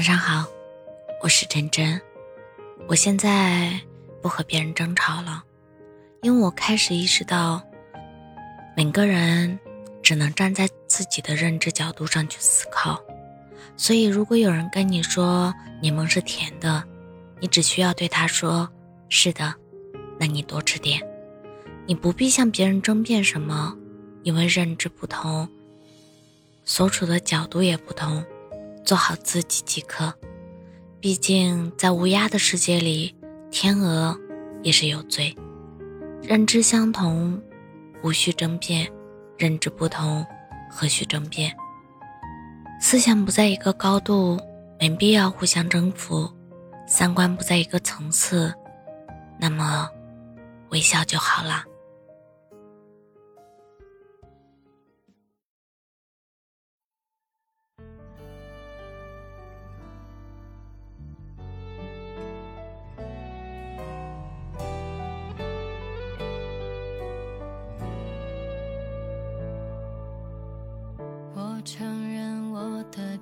晚上好，我是真真。我现在不和别人争吵了，因为我开始意识到，每个人只能站在自己的认知角度上去思考。所以，如果有人跟你说柠檬是甜的，你只需要对他说：“是的，那你多吃点。”你不必向别人争辩什么，因为认知不同，所处的角度也不同。做好自己即可。毕竟，在乌鸦的世界里，天鹅也是有罪。认知相同，无需争辩；认知不同，何须争辩？思想不在一个高度，没必要互相征服；三观不在一个层次，那么微笑就好了。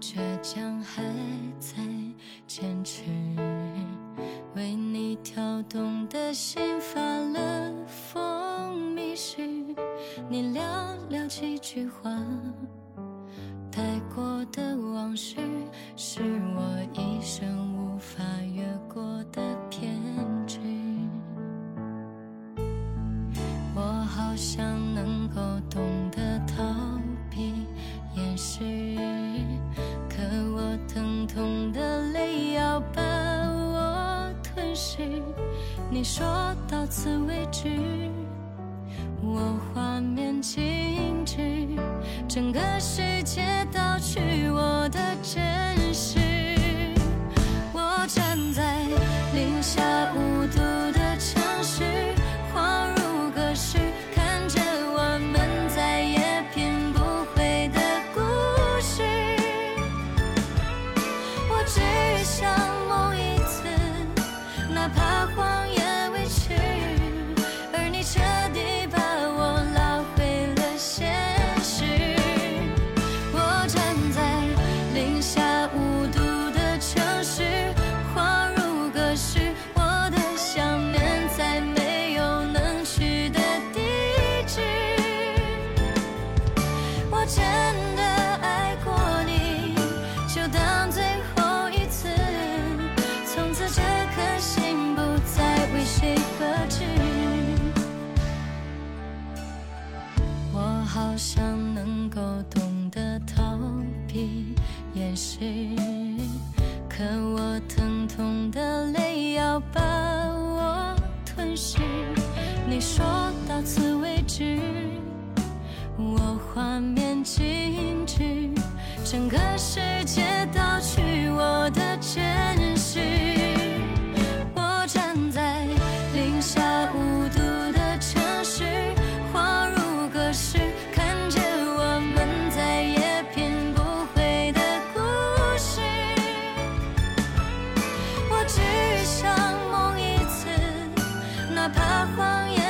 倔强还在坚持，为你跳动的心发了疯，迷失。你寥寥几句话，带过的往事，是我一生无法越过的偏你说到此为止，我画面静止，整个世界倒去我的真好像能够懂得逃避掩饰，可我疼痛的泪要把我吞噬。你说到此为止，我画面静止，整个世界谎言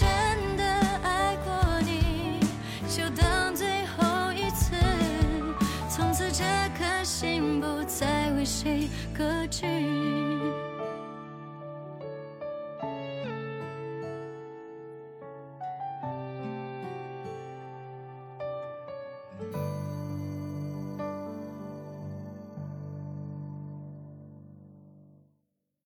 真的爱过你就当最后一次从此这颗心不再为谁搁置。